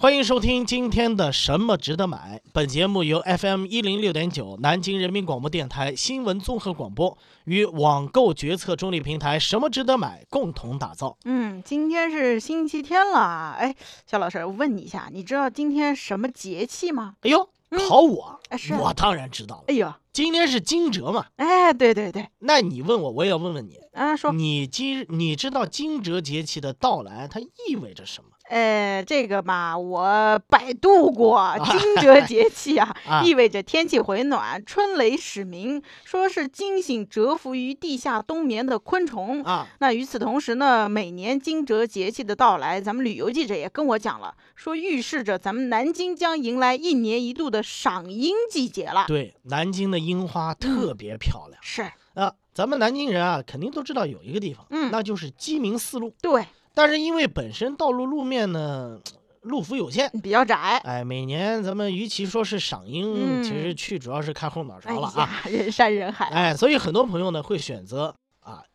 欢迎收听今天的《什么值得买》。本节目由 FM 一零六点九南京人民广播电台新闻综合广播与网购决策中立平台“什么值得买”共同打造。嗯，今天是星期天了，哎，肖老师，我问你一下，你知道今天什么节气吗？哎呦，考我，我当然知道了。哎呦，今天是惊蛰嘛？哎，对对对，那你问我，我也要问问你，啊，说，你今你知道惊蛰节气的到来它意味着什么？呃，这个嘛，我百度过，惊蛰节气啊，啊意味着天气回暖，春雷始鸣，说是惊醒蛰伏于地下冬眠的昆虫。啊，那与此同时呢，每年惊蛰节气的到来，咱们旅游记者也跟我讲了，说预示着咱们南京将迎来一年一度的赏樱季节了。对，南京的樱花特别漂亮是，啊。咱们南京人啊，肯定都知道有一个地方，嗯那就是鸡鸣四路。对，但是因为本身道路路面呢，路幅有限，比较窄。哎，每年咱们与其说是赏樱，嗯其实去主要是看后脑哎勺了啊。呀，人山人海。哎，所以很多朋友呢会选择啊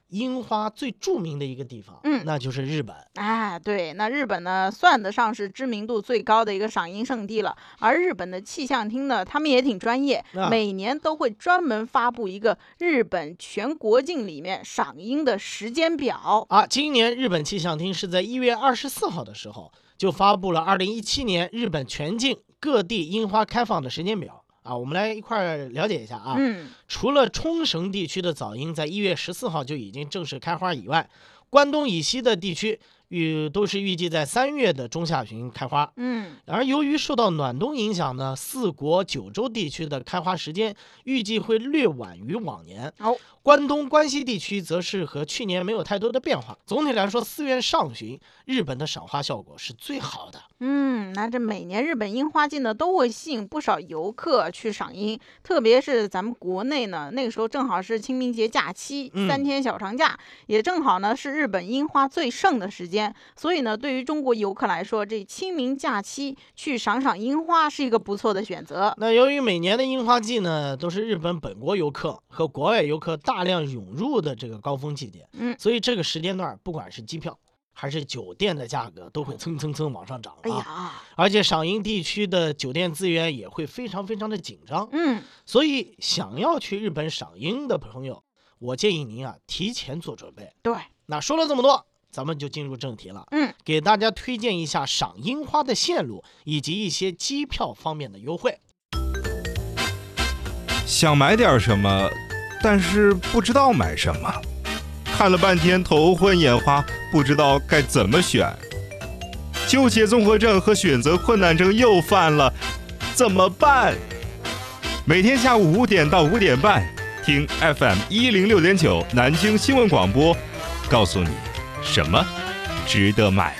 樱花最著名的一个地方，嗯那就是日本。哎，对，那日本呢，算得上是知名度最高的一个赏樱圣地了。而日本的气象厅呢，他们也挺专业，啊每年都会专门发布一个日本全国境里面赏樱的时间表。啊，今年日本气象厅是在一月二十四号的时候就发布了二零一七年日本全境各地樱花开放的时间表啊，我们来一块儿了解一下啊。嗯，除了冲绳地区的早樱在一月十四号就已经正式开花以外，关东以西的地区预都是预计在三月的中下旬开花。嗯，而由于受到暖冬影响呢，四国九州地区的开花时间预计会略晚于往年。哦，关东、关西地区则是和去年没有太多的变化。总体来说，四月上旬日本的赏花效果是最好的。嗯，那这每年日本樱花季呢，都会吸引不少游客去赏樱，特别是咱们国内呢，那个时候正好是清明节假期，嗯三天小长假，也正好呢是日本樱花最盛的时间，所以呢，对于中国游客来说，这清明假期去赏赏樱花是一个不错的选择。那由于每年的樱花季呢，都是日本本国游客和国外游客大量涌入的这个高峰季节，嗯，所以这个时间段，不管是机票还是酒店的价格，都会蹭蹭蹭往上涨啊。而且赏樱地区的酒店资源也会非常非常的紧张，嗯，所以想要去日本赏樱的朋友，我建议您啊提前做准备。对，那说了这么多，咱们就进入正题了。嗯，给大家推荐一下赏樱花的线路以及一些机票方面的优惠。想买点什么，但是不知道买什么，看了半天头昏眼花，不知道该怎么选。纠结综合症和选择困难症又犯了，怎么办？每天下午五点到五点半，听 FM 一零六点九南京新闻广播，告诉你什么值得买。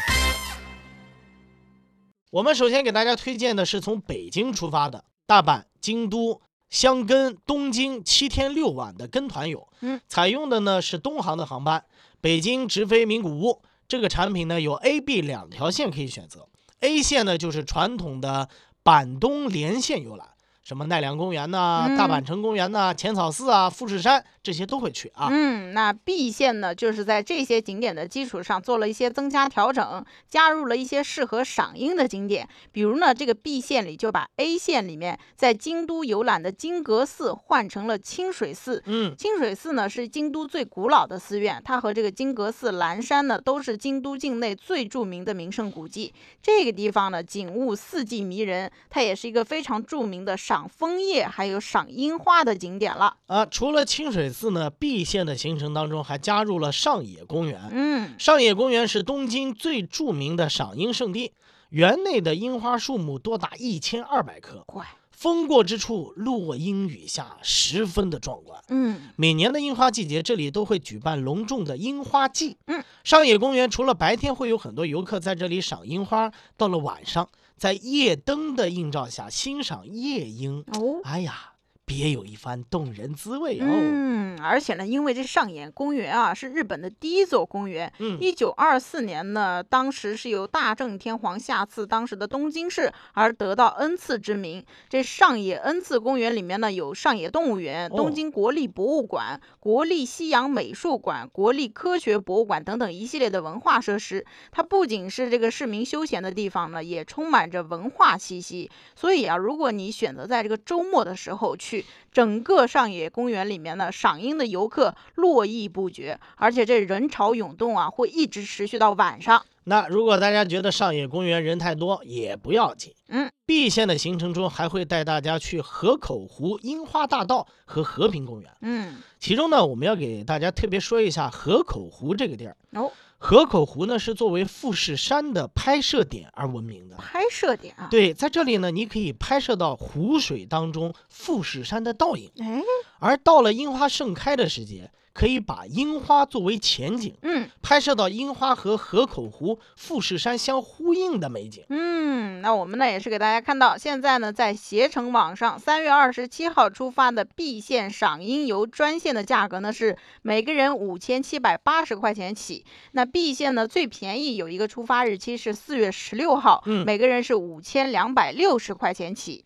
我们首先给大家推荐的是从北京出发的大阪、京都、箱根、东京七天六晚的跟团游。嗯，采用的呢是东航的航班，北京直飞名古屋。这个产品呢有 A、B 两条线可以选择。A 线呢就是传统的阪东连线游览，什么奈良公园呐、嗯大阪城公园呐、浅草寺啊、富士山这些都会去啊。嗯，那 B 线呢，就是在这些景点的基础上做了一些增加调整，加入了一些适合赏樱的景点。比如呢，这个 B 线里就把 A 线里面在京都游览的金阁寺换成了清水寺。嗯，清水寺呢是京都最古老的寺院，它和这个金阁寺、岚山呢都是京都境内最著名的名胜古迹。这个地方呢景物四季迷人，它也是一个非常著名的赏枫叶还有赏樱花的景点了。啊，除了清水寺呢，B 县的行程当中还加入了上野公园。嗯，上野公园是东京最著名的赏樱圣地，园内的樱花树木多达一千二百棵，乖，风过之处落英雨下，十分的壮观。嗯。每年的樱花季节，这里都会举办隆重的樱花季。嗯，上野公园除了白天会有很多游客在这里赏樱花，到了晚上，在夜灯的映照下欣赏夜莺，哦，哎呀，别有一番动人滋味哦。嗯，而且呢，因为这上野公园啊是日本的第一座公园，嗯一九二四年呢，当时是由大正天皇下赐当时的东京市而得到恩赐之名。这上野恩赐公园里面呢，有上野动物园、哦东京国立博物馆、国立西洋美术馆、国立科学博物馆等等一系列的文化设施。它不仅是这个市民休闲的地方呢，也充满着文化气息。所以啊，如果你选择在这个周末的时候去，整个上野公园里面呢，赏樱的游客络绎不绝，而且这人潮涌动啊，会一直持续到晚上。那如果大家觉得上野公园人太多，也不要紧。嗯，B 线的行程中还会带大家去河口湖樱花大道和和平公园。嗯，其中呢，我们要给大家特别说一下河口湖这个地儿。哦，河口湖呢是作为富士山的拍摄点而闻名的。拍摄点啊，对，在这里呢，你可以拍摄到湖水当中富士山的倒影。哎，而到了樱花盛开的时节，可以把樱花作为前景，嗯拍摄到樱花和河口湖、富士山相呼应的美景。嗯，那我们呢也是给大家看到，现在呢在携程网上三月二十七号出发的 B 线赏樱游专线的价格呢是每个人五千七百八十块钱起。那 B 线呢最便宜有一个出发日期是四月十六号，嗯每个人是五千两百六十块钱起。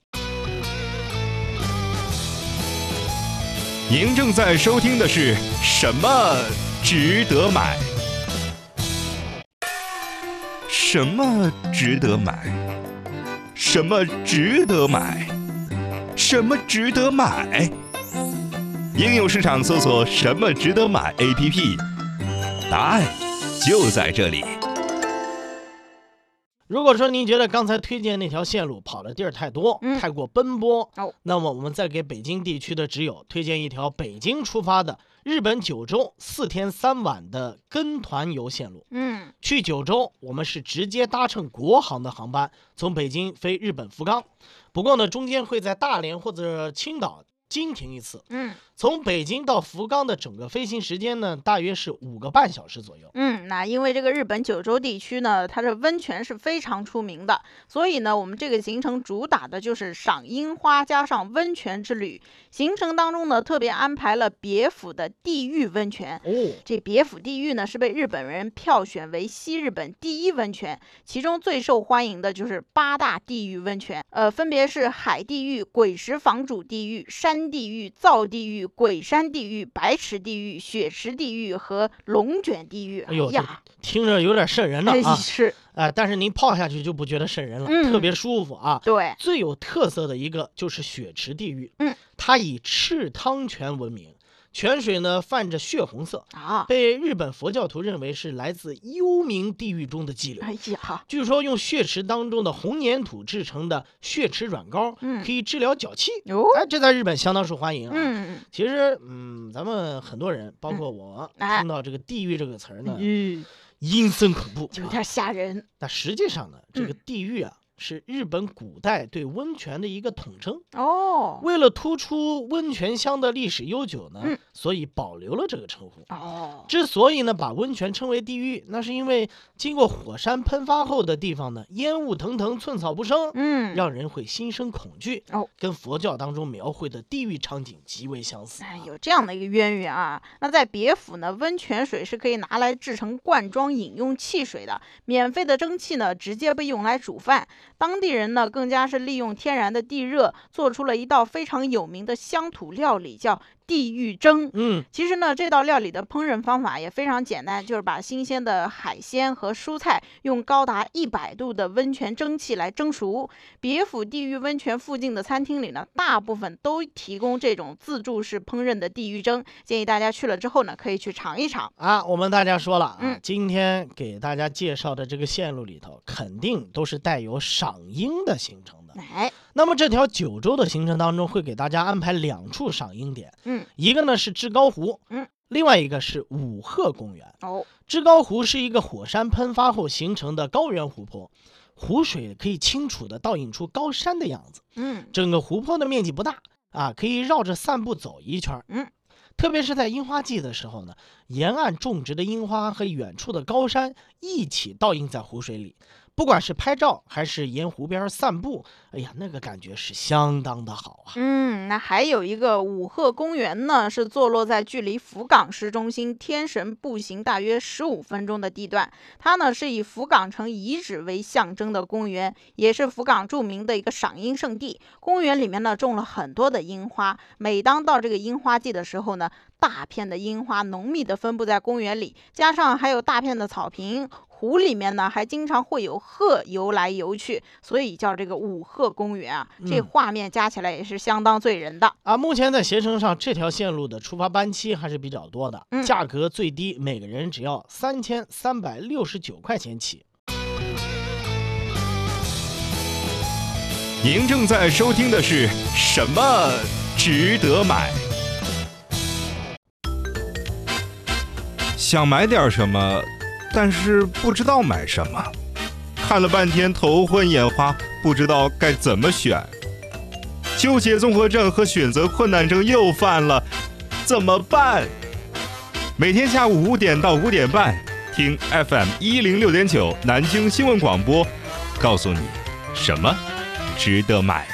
您正在收听的是什么值得买？什么值得买？什么值得买？什么值得买？应用市场搜索“什么值得买 ”APP，答案就在这里。如果说您觉得刚才推荐那条线路跑的地儿太多，嗯太过奔波，哦那么我们再给北京地区的挚友推荐一条北京出发的日本九州四天三晚的跟团游线路。嗯去九州，我们是直接搭乘国航的航班，从北京飞日本福冈。不过呢，中间会在大连或者青岛经停一次。嗯从北京到福冈的整个飞行时间呢，大约是五个半小时左右。嗯，那因为这个日本九州地区呢，它的温泉是非常出名的，所以呢，我们这个行程主打的就是赏樱花加上温泉之旅。行程当中呢，特别安排了别府的地狱温泉。哦，这别府地狱呢，是被日本人票选为西日本第一温泉，其中最受欢迎的就是八大地狱温泉，呃，分别是海地狱、鬼石房主地狱、山地狱、造地狱、鬼山地狱、白池地狱、雪池地狱和龙卷地狱。哎呦，呀，听着有点瘆人了哎啊！是啊、但是您泡下去就不觉得瘆人了，嗯特别舒服啊。对，最有特色的一个就是雪池地狱，嗯，它以赤汤泉闻名，泉水呢泛着血红色，啊，被日本佛教徒认为是来自幽冥地狱中的激流。哎呀，据说用血池当中的红粘土制成的血池软膏，嗯可以治疗脚气，哟，哎，这在日本相当受欢迎啊。嗯其实，嗯，咱们很多人，包括我，哎听到这个“地狱”这个词儿呢，嗯，阴森恐怖。有点吓人。那实际上呢，这个嗯地狱啊，是日本古代对温泉的一个统称。哦为了突出温泉乡的历史悠久呢，嗯所以保留了这个称呼。哦，之所以呢把温泉称为地狱，那是因为经过火山喷发后的地方呢，烟雾腾腾，寸草不生，嗯，让人会心生恐惧。哦，跟佛教当中描绘的地狱场景极为相似。哎，有这样的一个渊源啊。那在别府呢，温泉水是可以拿来制成罐装饮用汽水的，免费的蒸汽呢，直接被用来煮饭。当地人呢，更加是利用天然的地热，做出了一道非常有名的乡土料理，叫地狱蒸。嗯，其实呢，这道料理的烹饪方法也非常简单，就是把新鲜的海鲜和蔬菜用高达一百度的温泉蒸汽来蒸熟。别府地狱温泉附近的餐厅里呢，大部分都提供这种自助式烹饪的地狱蒸，建议大家去了之后呢，可以去尝一尝。啊，我们大家说了啊，嗯今天给大家介绍的这个线路里头，肯定都是带有赏樱的行程的。哎，那么这条九州的行程当中，会给大家安排两处赏樱点，嗯，一个呢是志高湖，嗯，另外一个是五鹤公园。哦，志高湖是一个火山喷发后形成的高原湖泊，湖水可以清楚地倒映出高山的样子。嗯，整个湖泊的面积不大啊，可以绕着散步走一圈儿。嗯，特别是在樱花季的时候呢，沿岸种植的樱花和远处的高山一起倒映在湖水里，不管是拍照还是沿湖边散步，哎呀，那个感觉是相当的好啊。嗯，那还有一个五鹤公园呢，是坐落在距离福冈市中心天神步行大约十五分钟的地段。它呢是以福冈城遗址为象征的公园，也是福冈著名的一个赏樱圣地。公园里面呢种了很多的樱花，每当到这个樱花季的时候呢，大片的樱花浓密的分布在公园里，加上还有大片的草坪。湖里面呢，还经常会有鹤游来游去，所以叫这个五鹤公园啊。这画面加起来也是相当醉人的啊。目前在携程上，这条线路的出发班期还是比较多的，价格最低每个人只要三千三百六十九块钱起。您正在收听的是什么值得买？想买点什么？但是不知道买什么，看了半天头昏眼花，不知道该怎么选，纠结综合症和选择困难症又犯了，怎么办？每天下午五点到五点半，听 FM 一零六点九南京新闻广播，告诉你什么值得买。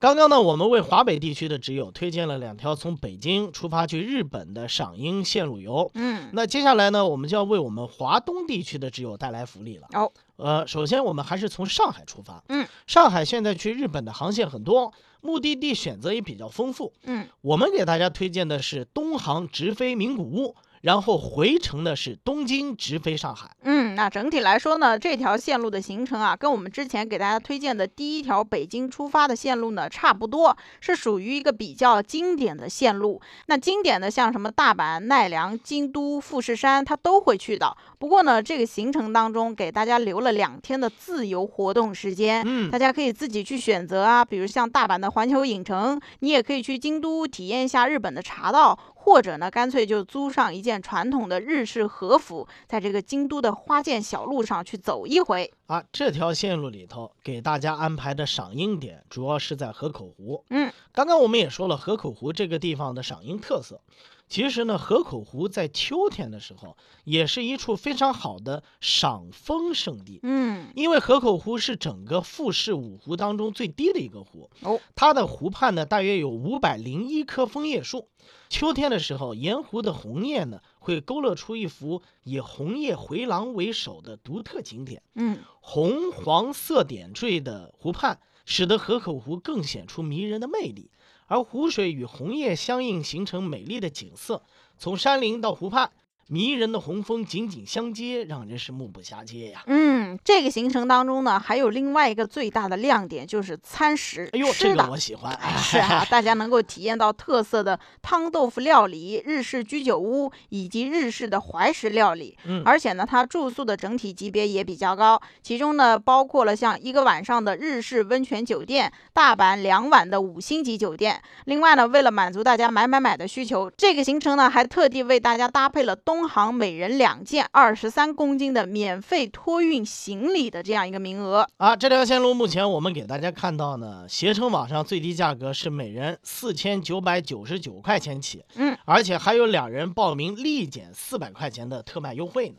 刚刚呢，我们为华北地区的挚友推荐了两条从北京出发去日本的赏樱线路游。嗯，那接下来呢，我们就要为我们华东地区的挚友带来福利了。哦，呃，首先我们还是从上海出发。嗯，上海现在去日本的航线很多，目的地选择也比较丰富。嗯，我们给大家推荐的是东航直飞名古屋。然后回程呢是东京直飞上海。嗯，那整体来说呢，这条线路的行程啊，跟我们之前给大家推荐的第一条北京出发的线路呢差不多，是属于一个比较经典的线路。那经典的像什么大阪、奈良、京都、富士山，它都会去的。不过呢，这个行程当中给大家留了两天的自由活动时间，嗯，大家可以自己去选择啊。比如像大阪的环球影城，你也可以去京都体验一下日本的茶道。或者呢，干脆就租上一件传统的日式和服，在这个京都的花见小路上去走一回啊。这条线路里头给大家安排的赏樱点，主要是在河口湖。嗯，刚刚我们也说了，河口湖这个地方的赏樱特色。其实呢，河口湖在秋天的时候也是一处非常好的赏枫胜地。嗯，因为河口湖是整个富士五湖当中最低的一个湖。哦，它的湖畔呢，大约有五百零一棵枫叶树。秋天的时候，沿湖的红叶呢，会勾勒出一幅以红叶回廊为首的独特景点。嗯，红黄色点缀的湖畔，使得河口湖更显出迷人的魅力。而湖水与红叶相映，形成美丽的景色。从山林到湖畔。迷人的红枫紧紧相接，让人是目不暇接呀。嗯，这个行程当中呢，还有另外一个最大的亮点就是餐食。哎呦，这个我喜欢。是啊，大家能够体验到特色的汤豆腐料理、日式居酒屋以及日式的怀石料理。嗯，而且呢，它住宿的整体级别也比较高，其中呢包括了像一个晚上的日式温泉酒店、大阪两晚的五星级酒店。另外呢，为了满足大家买买买的需求，这个行程呢还特地为大家搭配了东。东航每人两件二十三公斤的免费托运行李的这样一个名额啊！这条线路目前我们给大家看到呢，携程网上最低价格是每人四千九百九十九块钱起，嗯，而且还有两人报名立减四百块钱的特卖优惠呢。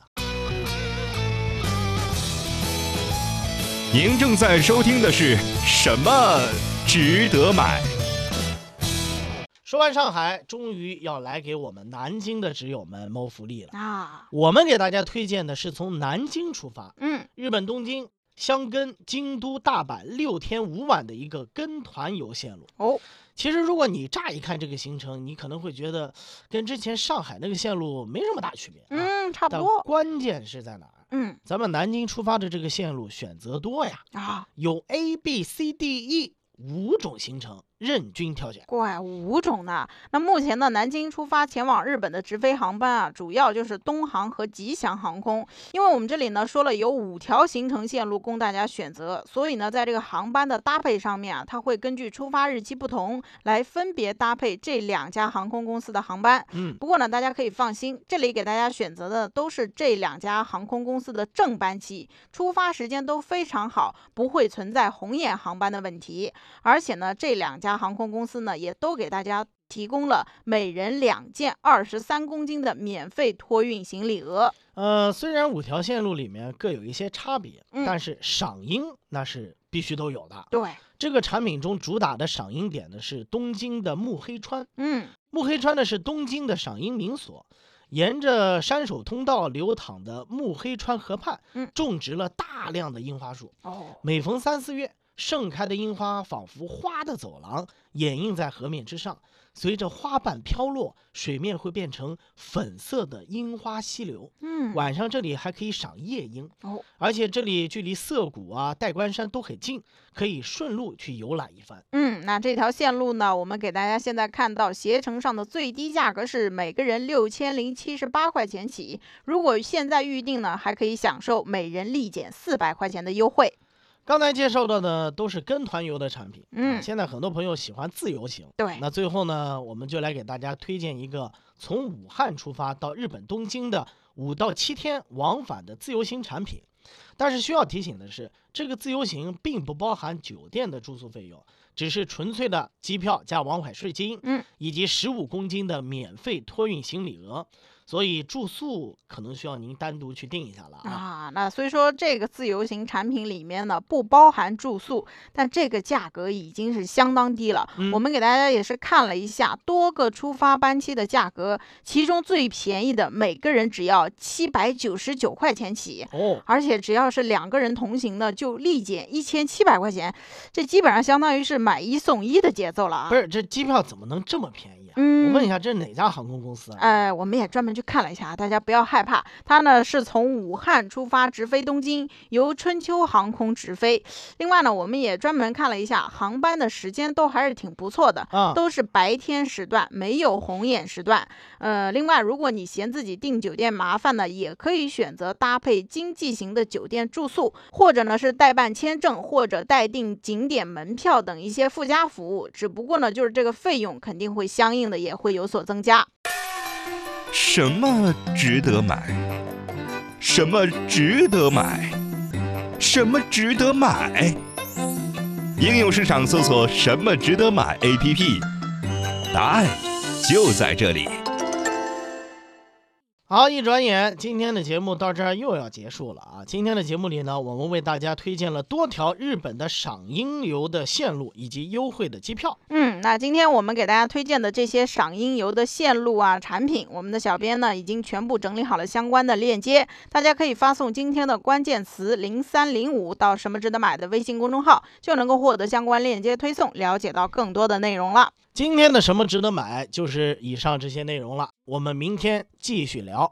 您正在收听的是什么值得买？说完上海，终于要来给我们南京的挚友们谋福利了啊！我们给大家推荐的是从南京出发，嗯，日本东京、箱根、京都、大阪六天五晚的一个跟团游线路。哦，其实如果你乍一看这个行程，你可能会觉得跟之前上海那个线路没什么大区别。嗯，差不多。关键是在哪儿？嗯，咱们南京出发的这个线路选择多呀，啊，有 A、B、C、D、E 五种行程。任君挑选，怪五种呢。那目前呢，南京出发前往日本的直飞航班啊，主要就是东航和吉祥航空。因为我们这里呢说了有五条行程线路供大家选择，所以呢，在这个航班的搭配上面啊，它会根据出发日期不同来分别搭配这两家航空公司的航班。嗯，不过呢，大家可以放心，这里给大家选择的都是这两家航空公司的正班机，出发时间都非常好，不会存在红眼航班的问题。而且呢，这两家。家航空公司呢，也都给大家提供了每人两件二十三公斤的免费托运行李额。呃，虽然五条线路里面各有一些差别，嗯但是赏樱那是必须都有的。对，这个产品中主打的赏樱点呢是东京的目黑川，嗯，目黑川呢是东京的赏樱名所，沿着山手通道流淌的目黑川河畔，嗯种植了大量的樱花树。哦，每逢三四月，盛开的樱花仿佛花的走廊，掩映在河面之上。随着花瓣飘落，水面会变成粉色的樱花溪流。嗯，晚上这里还可以赏夜樱，哦，而且这里距离涩谷啊、代官山都很近，可以顺路去游览一番。嗯，那这条线路呢，我们给大家现在看到携程上的最低价格是每个人六千零七十八块钱起，如果现在预定呢，还可以享受每人立减四百块钱的优惠。刚才介绍的呢都是跟团游的产品，嗯啊现在很多朋友喜欢自由行，对那最后呢，我们就来给大家推荐一个从武汉出发到日本东京的五到七天往返的自由行产品。但是需要提醒的是，这个自由行并不包含酒店的住宿费用，只是纯粹的机票加往返税金，嗯，以及十五公斤的免费托运行李额。所以住宿可能需要您单独去定一下了啊。啊，那虽说这个自由行产品里面呢不包含住宿，但这个价格已经是相当低了。嗯我们给大家也是看了一下多个出发班期的价格，其中最便宜的每个人只要七百九十九块钱起。哦，而且只要是两个人同行的，就立减一千七百块钱，这基本上相当于是买一送一的节奏了啊！不是，这机票怎么能这么便宜啊？嗯我问一下，这是哪家航空公司啊？哎，我们也专门去看了一下，大家不要害怕，它呢是从武汉出发直飞东京，由春秋航空直飞。另外呢，我们也专门看了一下航班的时间，都还是挺不错的。啊，都是白天时段，没有红眼时段。呃，另外，如果你嫌自己订酒店麻烦呢，也可以选择搭配经济型的酒店住宿，或者呢是代办签证或者代订景点门票等一些附加服务。只不过呢，就是这个费用肯定会相应的也会有所增加。什么值得买？什么值得买？什么值得买？应用市场搜索“什么值得买 ”APP，答案就在这里。好，一转眼，今天的节目到这儿又要结束了啊！今天的节目里呢，我们为大家推荐了多条日本的赏樱游的线路以及优惠的机票。嗯，那今天我们给大家推荐的这些赏樱游的线路啊、产品，我们的小编呢已经全部整理好了相关的链接，大家可以发送今天的关键词零三零五到什么值得买的微信公众号，就能够获得相关链接推送，了解到更多的内容了。今天的什么值得买，就是以上这些内容了。我们明天继续聊。